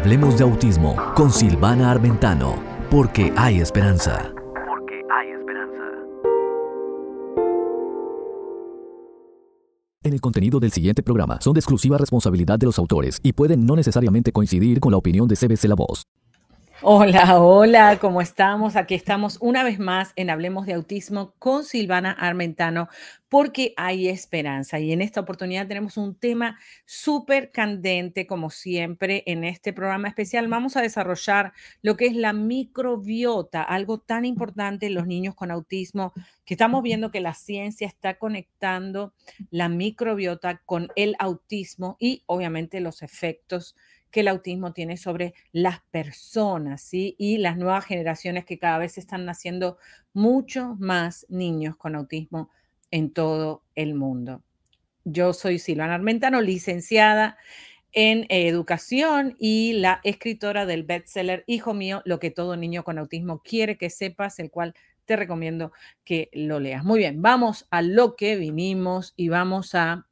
Hablemos de autismo con Silvana Armentano, porque hay esperanza. Porque hay esperanza. En el contenido del siguiente programa son de exclusiva responsabilidad de los autores y pueden no necesariamente coincidir con la opinión de CBC La Voz. Hola, hola, ¿cómo estamos? Aquí estamos una vez más en Hablemos de Autismo con Silvana Armentano, porque hay esperanza. Y en esta oportunidad tenemos un tema súper candente, como siempre, en este programa especial. Vamos a desarrollar lo que es la microbiota, algo tan importante en los niños con autismo, que estamos viendo que la ciencia está conectando la microbiota con el autismo y obviamente los efectos que el autismo tiene sobre las personas, ¿sí? Y las nuevas generaciones que cada vez están naciendo mucho más niños con autismo en todo el mundo. Yo soy Silvana Armentano, licenciada en educación y la escritora del bestseller Hijo mío, lo que todo niño con autismo quiere que sepas, el cual te recomiendo que lo leas. Muy bien, vamos a lo que vinimos y vamos a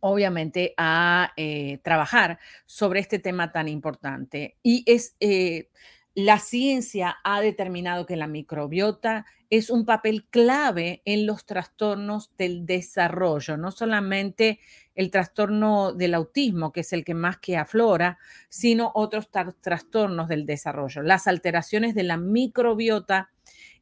obviamente a eh, trabajar sobre este tema tan importante. Y es, eh, la ciencia ha determinado que la microbiota es un papel clave en los trastornos del desarrollo, no solamente el trastorno del autismo, que es el que más que aflora, sino otros trastornos del desarrollo. Las alteraciones de la microbiota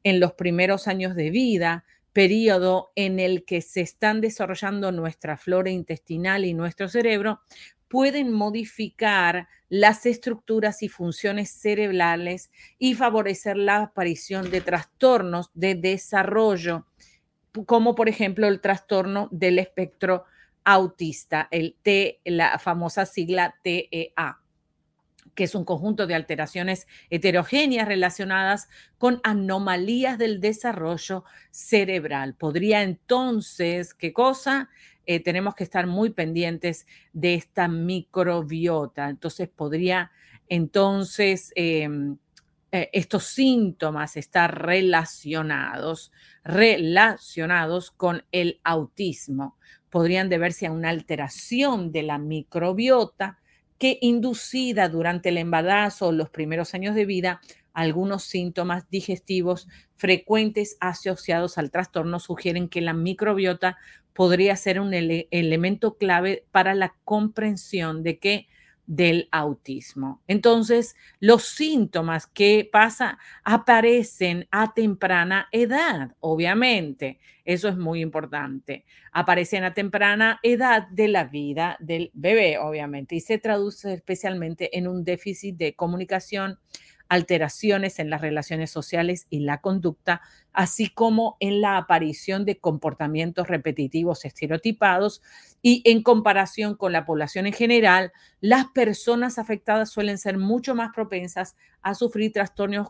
en los primeros años de vida, periodo en el que se están desarrollando nuestra flora intestinal y nuestro cerebro, pueden modificar las estructuras y funciones cerebrales y favorecer la aparición de trastornos de desarrollo, como por ejemplo el trastorno del espectro autista, el T, la famosa sigla TEA que es un conjunto de alteraciones heterogéneas relacionadas con anomalías del desarrollo cerebral. Podría entonces, ¿qué cosa? Eh, tenemos que estar muy pendientes de esta microbiota. Entonces podría entonces em, eh, estos síntomas estar relacionados, relacionados con el autismo. Podrían deberse a una alteración de la microbiota que inducida durante el embarazo o los primeros años de vida, algunos síntomas digestivos frecuentes asociados al trastorno sugieren que la microbiota podría ser un elemento clave para la comprensión de que del autismo. Entonces, los síntomas que pasa aparecen a temprana edad, obviamente. Eso es muy importante. Aparecen a temprana edad de la vida del bebé, obviamente, y se traduce especialmente en un déficit de comunicación, alteraciones en las relaciones sociales y la conducta, así como en la aparición de comportamientos repetitivos estereotipados y en comparación con la población en general, las personas afectadas suelen ser mucho más propensas a sufrir trastornos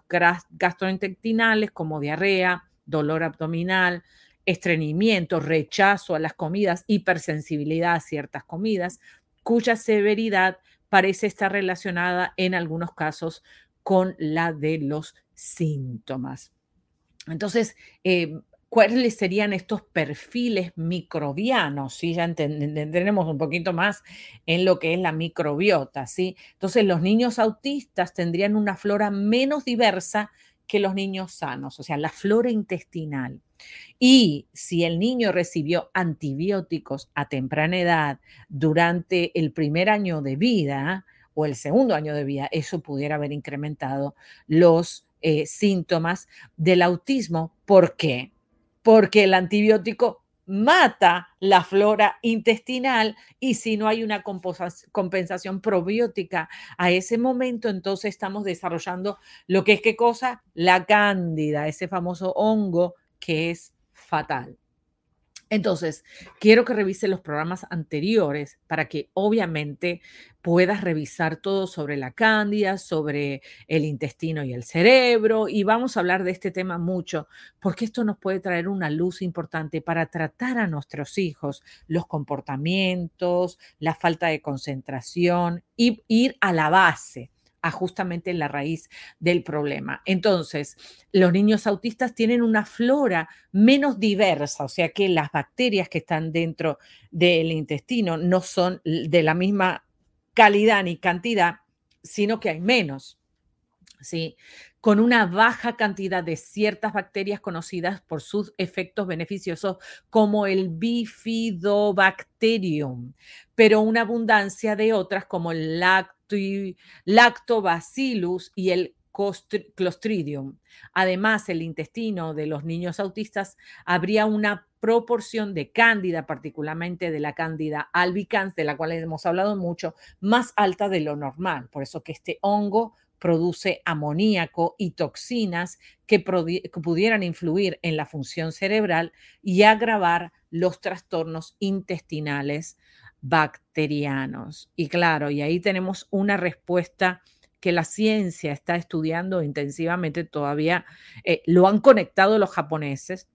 gastrointestinales como diarrea, dolor abdominal, estreñimiento, rechazo a las comidas, hipersensibilidad a ciertas comidas, cuya severidad parece estar relacionada en algunos casos con la de los síntomas. Entonces, eh, ¿cuáles serían estos perfiles microbianos? ¿sí? Ya entendemos un poquito más en lo que es la microbiota. ¿sí? Entonces, los niños autistas tendrían una flora menos diversa que los niños sanos, o sea, la flora intestinal. Y si el niño recibió antibióticos a temprana edad durante el primer año de vida, o el segundo año de vida, eso pudiera haber incrementado los eh, síntomas del autismo. ¿Por qué? Porque el antibiótico mata la flora intestinal y si no hay una compensación probiótica a ese momento, entonces estamos desarrollando lo que es qué cosa? La cándida, ese famoso hongo que es fatal. Entonces, quiero que revise los programas anteriores para que obviamente puedas revisar todo sobre la cándida, sobre el intestino y el cerebro. Y vamos a hablar de este tema mucho, porque esto nos puede traer una luz importante para tratar a nuestros hijos, los comportamientos, la falta de concentración y ir a la base a justamente la raíz del problema. Entonces, los niños autistas tienen una flora menos diversa, o sea que las bacterias que están dentro del intestino no son de la misma calidad ni cantidad sino que hay menos. ¿sí? con una baja cantidad de ciertas bacterias conocidas por sus efectos beneficiosos, como el bifidobacterium, pero una abundancia de otras como el lactobacillus y el Clostridium. Además, el intestino de los niños autistas habría una proporción de cándida, particularmente de la cándida albicans, de la cual hemos hablado mucho, más alta de lo normal. Por eso que este hongo produce amoníaco y toxinas que, pudieran influir en la función cerebral y agravar los trastornos intestinales bacterianos. Y claro, y ahí tenemos una respuesta que la ciencia está estudiando intensivamente, todavía eh, lo han conectado los japoneses,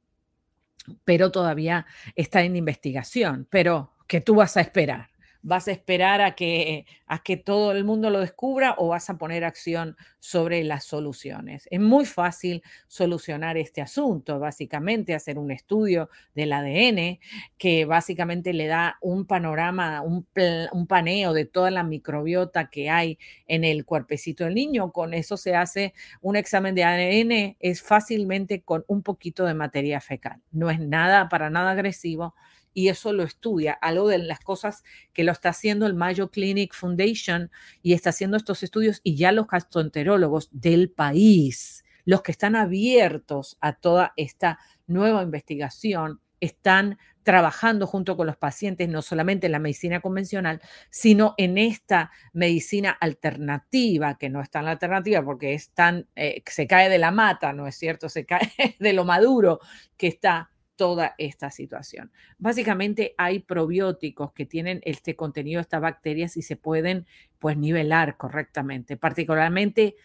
pero todavía está en investigación. Pero, ¿qué tú vas a esperar? ¿Vas a esperar a que, a que todo el mundo lo descubra o vas a poner acción sobre las soluciones? Es muy fácil solucionar este asunto, básicamente hacer un estudio del ADN que básicamente le da un panorama, un, un paneo de toda la microbiota que hay en el cuerpecito del niño. Con eso se hace un examen de ADN, es fácilmente con un poquito de materia fecal. No es nada, para nada agresivo y eso lo estudia, algo de las cosas que lo está haciendo el Mayo Clinic Foundation y está haciendo estos estudios y ya los gastroenterólogos del país, los que están abiertos a toda esta nueva investigación, están trabajando junto con los pacientes, no solamente en la medicina convencional, sino en esta medicina alternativa, que no es tan alternativa porque es tan, eh, se cae de la mata, ¿no es cierto? Se cae de lo maduro que está toda esta situación. Básicamente hay probióticos que tienen este contenido, estas bacterias y se pueden pues nivelar correctamente. Particularmente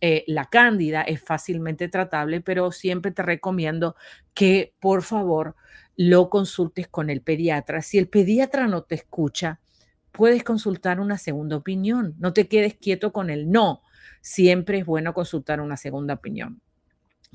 eh, la cándida es fácilmente tratable, pero siempre te recomiendo que por favor lo consultes con el pediatra. Si el pediatra no te escucha, puedes consultar una segunda opinión. No te quedes quieto con el no. Siempre es bueno consultar una segunda opinión.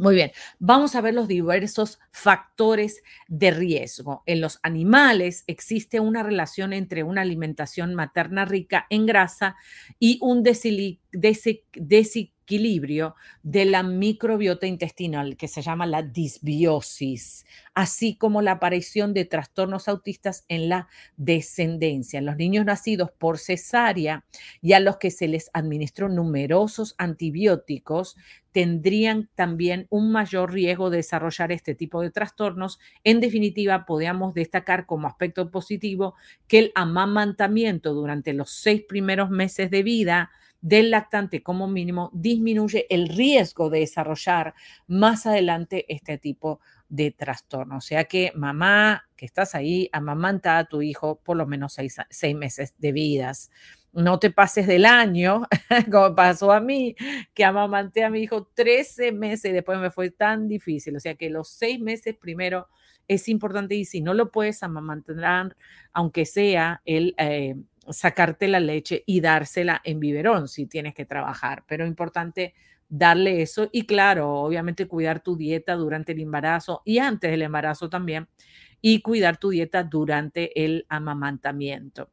Muy bien, vamos a ver los diversos factores de riesgo. En los animales existe una relación entre una alimentación materna rica en grasa y un desequilibrio equilibrio de la microbiota intestinal que se llama la disbiosis, así como la aparición de trastornos autistas en la descendencia. En los niños nacidos por cesárea y a los que se les administró numerosos antibióticos, tendrían también un mayor riesgo de desarrollar este tipo de trastornos. En definitiva, podríamos destacar como aspecto positivo que el amamantamiento durante los seis primeros meses de vida del lactante como mínimo disminuye el riesgo de desarrollar más adelante este tipo de trastorno. O sea que mamá, que estás ahí, amamanta a tu hijo por lo menos seis, meses de vidas. No te pases del año, como pasó a mí, que amamanté a mi hijo 13 meses y después me fue tan difícil. O sea que los seis meses primero es importante y si no lo puedes amamantar, aunque sea el, eh, sacarte la leche y dársela en biberón si tienes que trabajar, pero importante darle eso y claro, obviamente cuidar tu dieta durante el embarazo y antes del embarazo también y cuidar tu dieta durante el amamantamiento.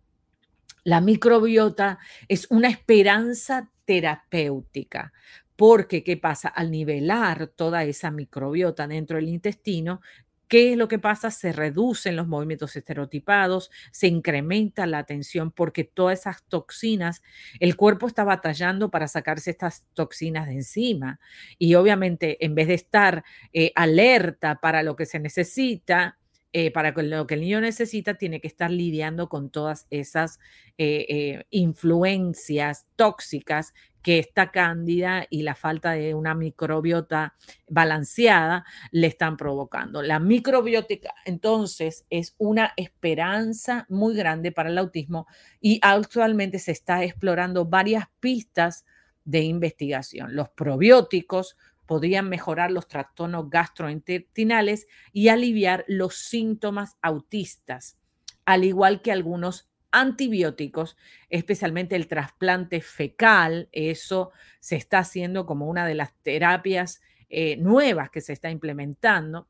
La microbiota es una esperanza terapéutica porque, ¿qué pasa? Al nivelar toda esa microbiota dentro del intestino, ¿Qué es lo que pasa? Se reducen los movimientos estereotipados, se incrementa la atención porque todas esas toxinas, el cuerpo está batallando para sacarse estas toxinas de encima. Y obviamente, en vez de estar eh, alerta para lo que se necesita, eh, para lo que el niño necesita, tiene que estar lidiando con todas esas eh, influencias tóxicas que esta cándida y la falta de una microbiota balanceada le están provocando. La microbiótica entonces es una esperanza muy grande para el autismo y actualmente se está explorando varias pistas de investigación. Los probióticos podrían mejorar los trastornos gastrointestinales y aliviar los síntomas autistas, al igual que algunos antibióticos, especialmente el trasplante fecal. Eso se está haciendo como una de las terapias eh, nuevas que se está implementando.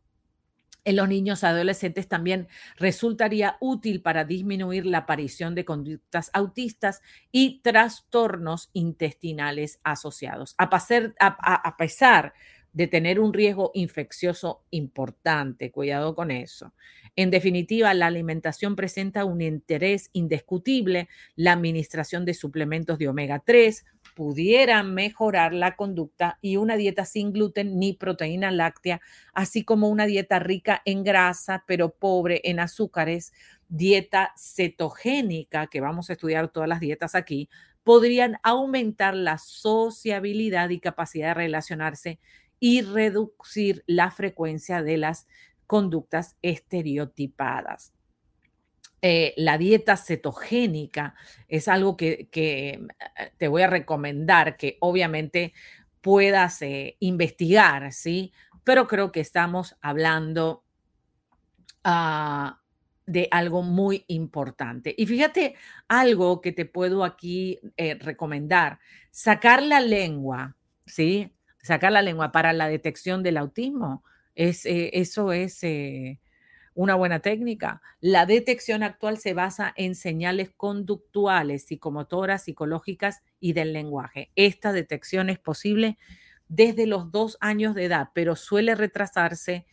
en los niños adolescentes también resultaría útil para disminuir la aparición de conductas autistas y trastornos intestinales asociados. A, a, pesar de tener un riesgo infeccioso importante, cuidado con eso. En definitiva, la alimentación presenta un interés indiscutible, la administración de suplementos de omega 3, pudiera mejorar la conducta y una dieta sin gluten ni proteína láctea, así como una dieta rica en grasa pero pobre en azúcares, dieta cetogénica, que vamos a estudiar todas las dietas aquí, podrían aumentar la sociabilidad y capacidad de relacionarse y reducir la frecuencia de las conductas estereotipadas. Eh, la dieta cetogénica es algo que, eh, te voy a recomendar que obviamente puedas eh, investigar, ¿sí? Pero creo que estamos hablando ah, de algo muy importante. Y fíjate algo que te puedo aquí recomendar, sacar la lengua, ¿sí? Sacar la lengua para la detección del autismo, es, eso es una buena técnica. La detección actual se basa en señales conductuales, psicomotoras, psicológicas y del lenguaje. Esta detección es posible desde los dos años de edad, pero suele retrasarse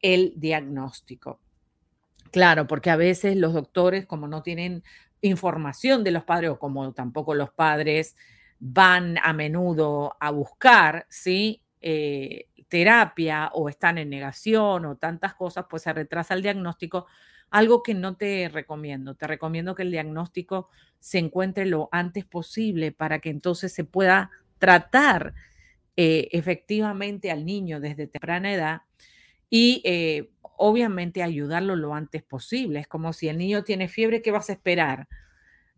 el diagnóstico. Claro, porque a veces los doctores, como no tienen información de los padres o como tampoco los padres van a menudo a buscar, ¿sí? Eh, terapia o están en negación o tantas cosas, pues se retrasa el diagnóstico, algo que no te recomiendo. Te recomiendo que el diagnóstico se encuentre lo antes posible para que entonces se pueda tratar eh, efectivamente al niño desde temprana edad y eh, obviamente ayudarlo lo antes posible. Es como si el niño tiene fiebre, ¿qué vas a esperar?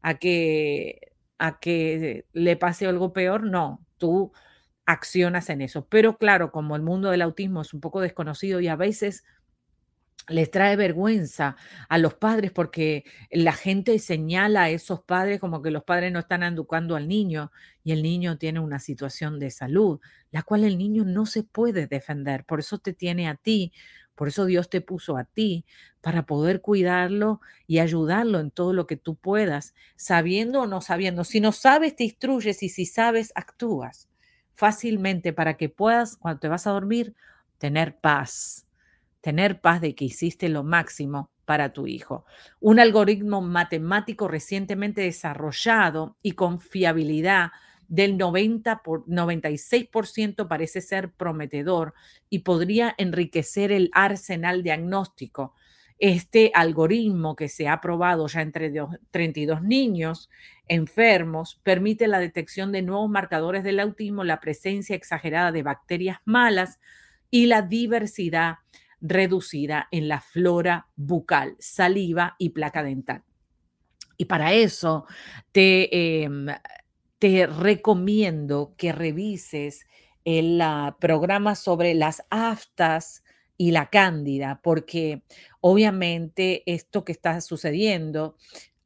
¿A que, a que le pase algo peor? No, tú accionas en eso. Pero claro, como el mundo del autismo es un poco desconocido y a veces les trae vergüenza a los padres porque la gente señala a esos padres como que los padres no están educando al niño y el niño tiene una situación de salud, la cual el niño no se puede defender. Por eso te tiene a ti, por eso Dios te puso a ti, para poder cuidarlo y ayudarlo en todo lo que tú puedas, sabiendo o no sabiendo. Si no sabes, te instruyes y si sabes, actúas fácilmente para que puedas, cuando te vas a dormir, tener paz, tener paz de que hiciste lo máximo para tu hijo. Un algoritmo matemático recientemente desarrollado y con fiabilidad del 90 por 96% parece ser prometedor y podría enriquecer el arsenal diagnóstico este algoritmo que se ha probado ya entre 32 niños enfermos permite la detección de nuevos marcadores del autismo, la presencia exagerada de bacterias malas y la diversidad reducida en la flora bucal, saliva y placa dental. Y para eso te, em, te recomiendo que revises el programa sobre las aftas y la cándida, porque obviamente esto que está sucediendo,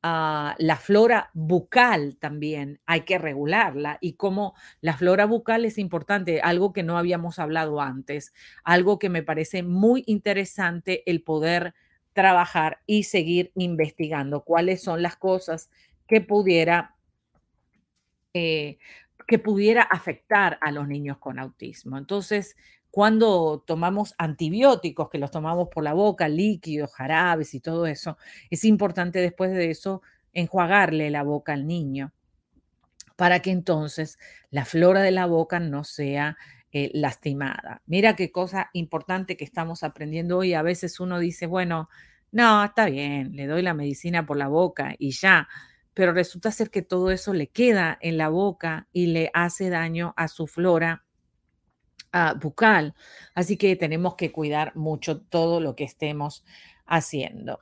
ah, la flora bucal también hay que regularla y como la flora bucal es importante, algo que no habíamos hablado antes, algo que me parece muy interesante el poder trabajar y seguir investigando cuáles son las cosas que pudiera eh, que pudiera afectar a los niños con autismo. Entonces, cuando tomamos antibióticos, que los tomamos por la boca, líquidos, jarabes y todo eso, es importante después de eso enjuagarle la boca al niño para que entonces la flora de la boca no sea eh, lastimada. Mira qué cosa importante que estamos aprendiendo hoy. A veces uno dice, bueno, no, está bien, le doy la medicina por la boca y ya, pero resulta ser que todo eso le queda en la boca y le hace daño a su flora Ah, bucal. Así que tenemos que cuidar mucho todo lo que estemos haciendo.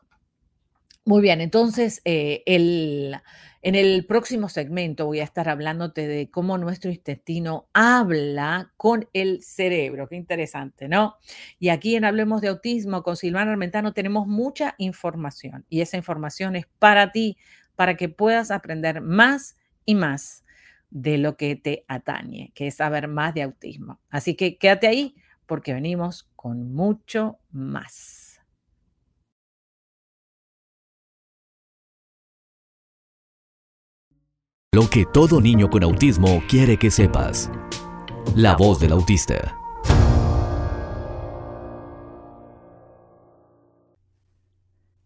Muy bien, entonces eh, el, en el próximo segmento voy a estar hablándote de cómo nuestro intestino habla con el cerebro. Qué interesante, ¿no? Y aquí en Hablemos de Autismo con Silvana Armentano tenemos mucha información y esa información es para ti, para que puedas aprender más y más de lo que te atañe, que es saber más de autismo. Así que quédate ahí porque venimos con mucho más. Lo que todo niño con autismo quiere que sepas. La voz del autista.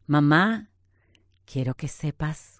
Mamá, quiero que sepas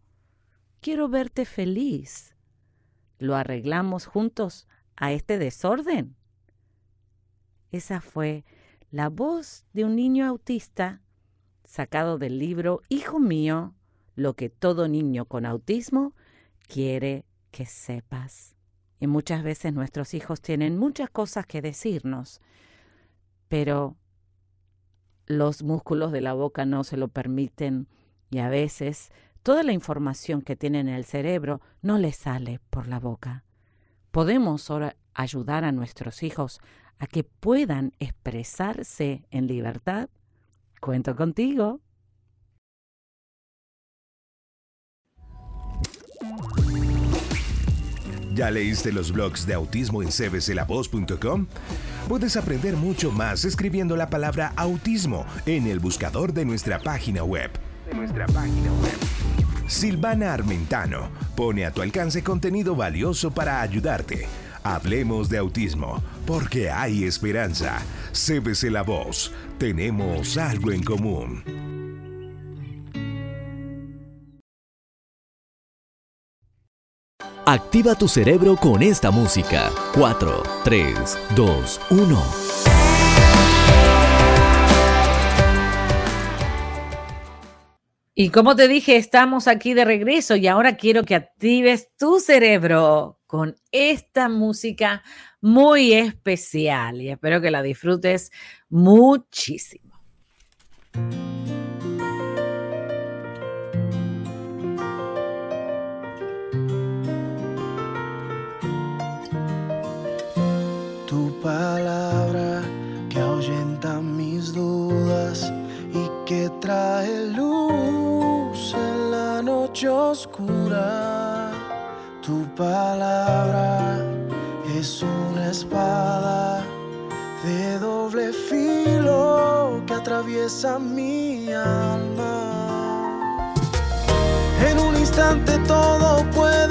Quiero verte feliz. ¿Lo arreglamos juntos a este desorden? Esa fue la voz de un niño autista sacado del libro Hijo mío, lo que todo niño con autismo quiere que sepas. Y muchas veces nuestros hijos tienen muchas cosas que decirnos, pero los músculos de la boca no se lo permiten y a veces toda la información que tienen en el cerebro no les sale por la boca. Podemos ahora ayudar a nuestros hijos a que puedan expresarse en libertad. Cuento contigo. ¿Ya leíste los blogs de autismo en cbclavoz.com? Puedes aprender mucho más escribiendo la palabra autismo en el buscador de nuestra página web. De nuestra página web. Silvana Armentano pone a tu alcance contenido valioso para ayudarte. Hablemos de autismo, porque hay esperanza. CBC La Voz, tenemos algo en común. Activa tu cerebro con esta música. 4, 3, 2, 1. Y como te dije, estamos aquí de regreso y ahora quiero que actives tu cerebro con esta música muy especial y espero que la disfrutes muchísimo. palabra que ahuyenta mis dudas y que trae luz oscura. Tu palabra es una espada de doble filo que atraviesa mi alma. En un instante todo puede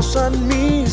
causan mis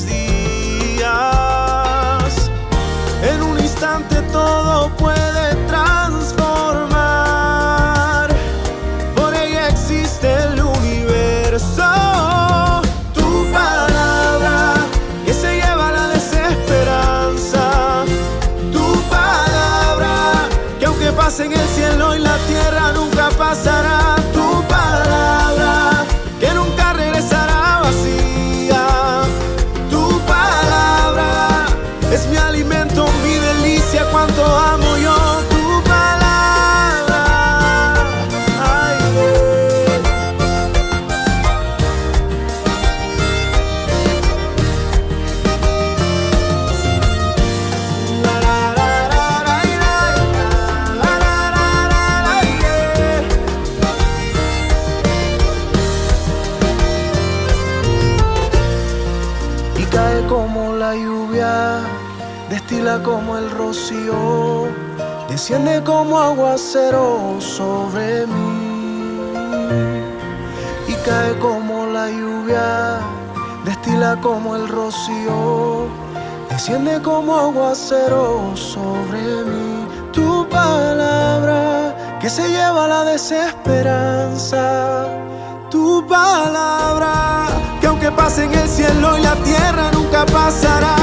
como el rocío, desciende como aguacero sobre mí. Tu palabra que se lleva la desesperanza, tu palabra que aunque pase en el cielo y la tierra nunca pasará.